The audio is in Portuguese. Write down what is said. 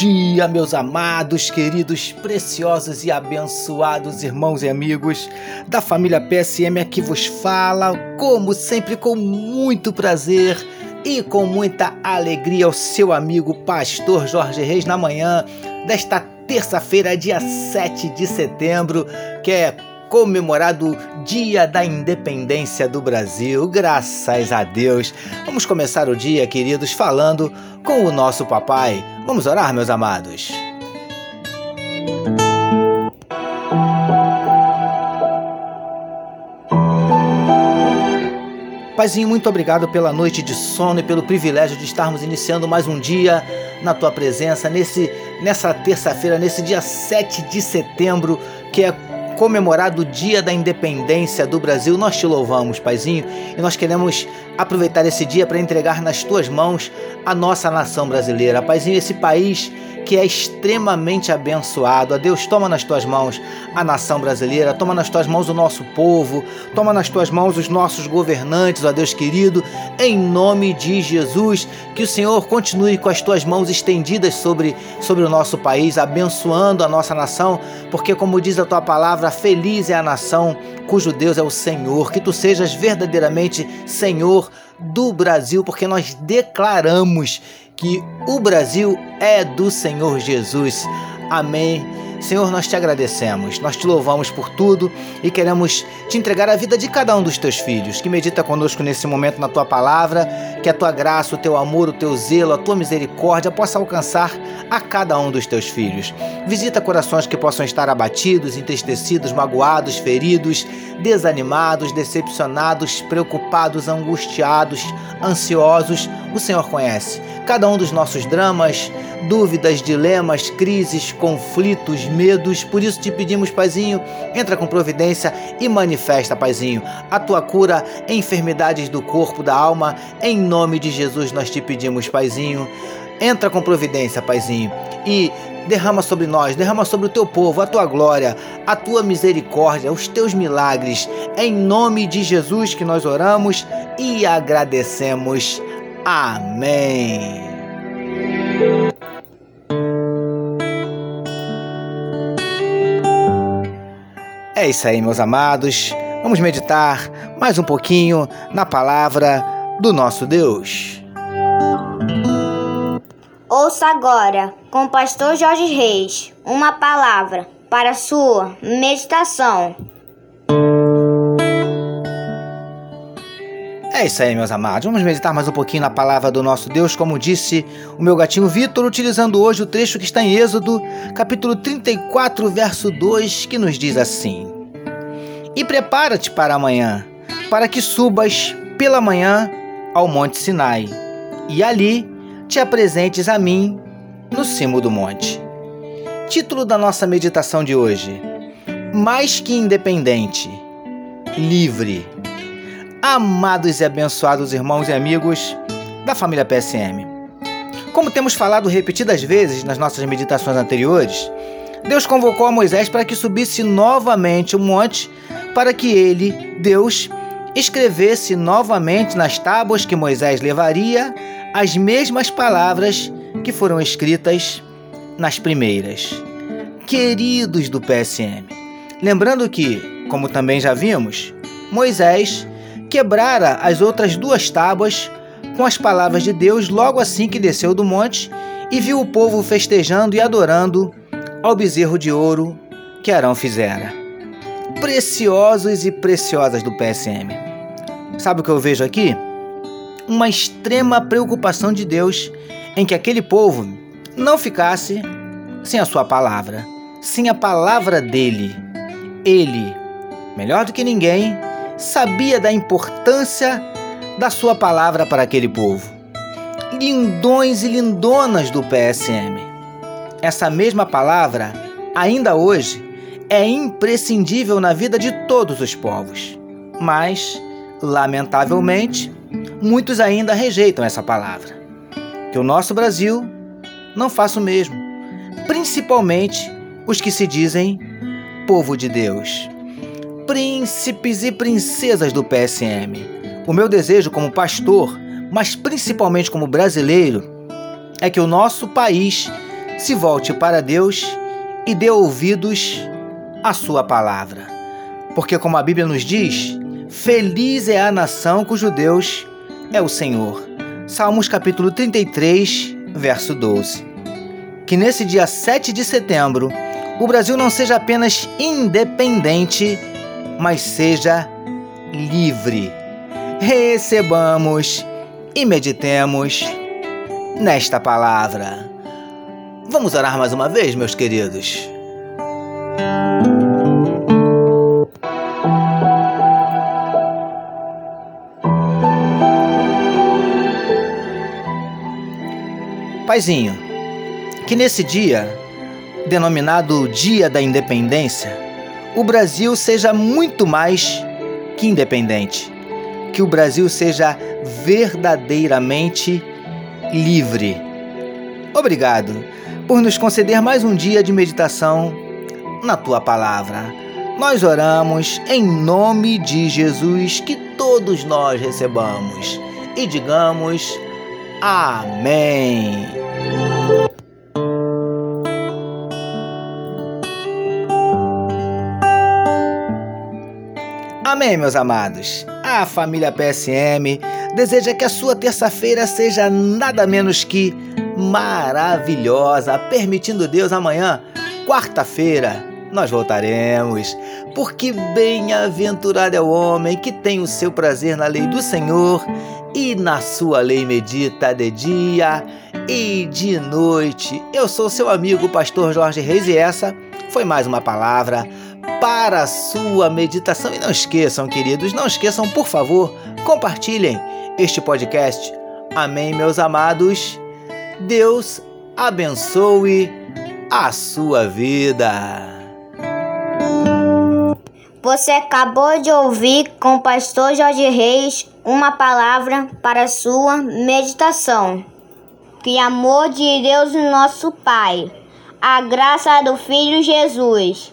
dia, meus amados, queridos, preciosos e abençoados irmãos e amigos da família PSM aqui vos fala, como sempre, com muito prazer e com muita alegria, o seu amigo Pastor Jorge Reis na manhã desta terça-feira, dia 7 de setembro, que é comemorado Dia da Independência do Brasil. Graças a Deus. Vamos começar o dia, queridos, falando com o nosso papai. Vamos orar, meus amados. Paizinho, muito obrigado pela noite de sono e pelo privilégio de estarmos iniciando mais um dia na tua presença, nesse, nessa terça-feira, nesse dia 7 de setembro, que é comemorado o Dia da Independência do Brasil. Nós te louvamos, Paizinho, e nós queremos aproveitar esse dia para entregar nas tuas mãos a nossa nação brasileira. Paizinho, esse país que é extremamente abençoado. A Deus, toma nas tuas mãos a nação brasileira, toma nas tuas mãos o nosso povo, toma nas tuas mãos os nossos governantes, ó Deus querido, em nome de Jesus. Que o Senhor continue com as tuas mãos estendidas sobre, sobre o nosso país, abençoando a nossa nação, porque, como diz a tua palavra, feliz é a nação cujo Deus é o Senhor. Que tu sejas verdadeiramente Senhor do Brasil, porque nós declaramos que o Brasil é do Senhor Jesus. Amém. Senhor, nós te agradecemos, nós te louvamos por tudo e queremos te entregar a vida de cada um dos teus filhos, que medita conosco nesse momento na tua palavra, que a tua graça, o teu amor, o teu zelo, a tua misericórdia possa alcançar a cada um dos teus filhos. Visita corações que possam estar abatidos, entristecidos, magoados, feridos, desanimados, decepcionados, preocupados, angustiados, ansiosos. O Senhor conhece cada um dos nossos dramas, dúvidas, dilemas, crises, conflitos, medos. Por isso te pedimos, Paizinho, entra com providência e manifesta, Paizinho, a tua cura em enfermidades do corpo, da alma. Em nome de Jesus nós te pedimos, Paizinho. Entra com providência, Paizinho, e derrama sobre nós, derrama sobre o teu povo a tua glória, a tua misericórdia, os teus milagres. Em nome de Jesus que nós oramos e agradecemos. Amém. É isso aí, meus amados. Vamos meditar mais um pouquinho na palavra do nosso Deus. Ouça agora, com o pastor Jorge Reis, uma palavra para sua meditação. É isso aí, meus amados. Vamos meditar mais um pouquinho na palavra do nosso Deus, como disse o meu gatinho Vitor, utilizando hoje o trecho que está em Êxodo, capítulo 34, verso 2, que nos diz assim: E prepara-te para amanhã, para que subas pela manhã ao monte Sinai, e ali te apresentes a mim no cimo do monte. Título da nossa meditação de hoje: Mais que independente, livre amados e abençoados irmãos e amigos da família PSM. Como temos falado repetidas vezes nas nossas meditações anteriores, Deus convocou a Moisés para que subisse novamente o monte para que ele, Deus, escrevesse novamente nas tábuas que Moisés levaria as mesmas palavras que foram escritas nas primeiras. Queridos do PSM, lembrando que, como também já vimos, Moisés quebrara as outras duas tábuas com as palavras de Deus logo assim que desceu do monte e viu o povo festejando e adorando ao bezerro de ouro que Arão fizera. Preciosos e preciosas do PSM. Sabe o que eu vejo aqui? Uma extrema preocupação de Deus em que aquele povo não ficasse sem a sua palavra, sem a palavra dele. Ele, melhor do que ninguém, sabia da importância da sua palavra para aquele povo. Lindões e lindonas do PSM. Essa mesma palavra, ainda hoje, é imprescindível na vida de todos os povos. Mas, lamentavelmente, muitos ainda rejeitam essa palavra. Que o nosso Brasil não faça o mesmo, principalmente os que se dizem povo de Deus príncipes e princesas do PSM. O meu desejo como pastor, mas principalmente como brasileiro, é que o nosso país se volte para Deus e dê ouvidos à Sua palavra. Porque, como a Bíblia nos diz, feliz é a nação cujo Deus é o Senhor. Salmos capítulo 33, verso 12. Que nesse dia 7 de setembro, o Brasil não seja apenas independente, mas seja livre. Recebamos e meditemos nesta palavra. Vamos orar mais uma vez, meus queridos. Paizinho, que nesse dia, denominado Dia da Independência, o Brasil seja muito mais que independente. Que o Brasil seja verdadeiramente livre. Obrigado por nos conceder mais um dia de meditação na tua palavra. Nós oramos em nome de Jesus que todos nós recebamos e digamos Amém. Amém, meus amados. A família PSM deseja que a sua terça-feira seja nada menos que maravilhosa, permitindo Deus amanhã, quarta-feira, nós voltaremos, porque bem-aventurado é o homem que tem o seu prazer na lei do Senhor e na sua lei medita de dia e de noite. Eu sou seu amigo, pastor Jorge Reis, e essa foi mais uma palavra para a sua meditação. E não esqueçam, queridos, não esqueçam, por favor, compartilhem este podcast. Amém, meus amados. Deus abençoe a sua vida. Você acabou de ouvir com o pastor Jorge Reis uma palavra para sua meditação. Que amor de Deus, nosso Pai, a graça do Filho Jesus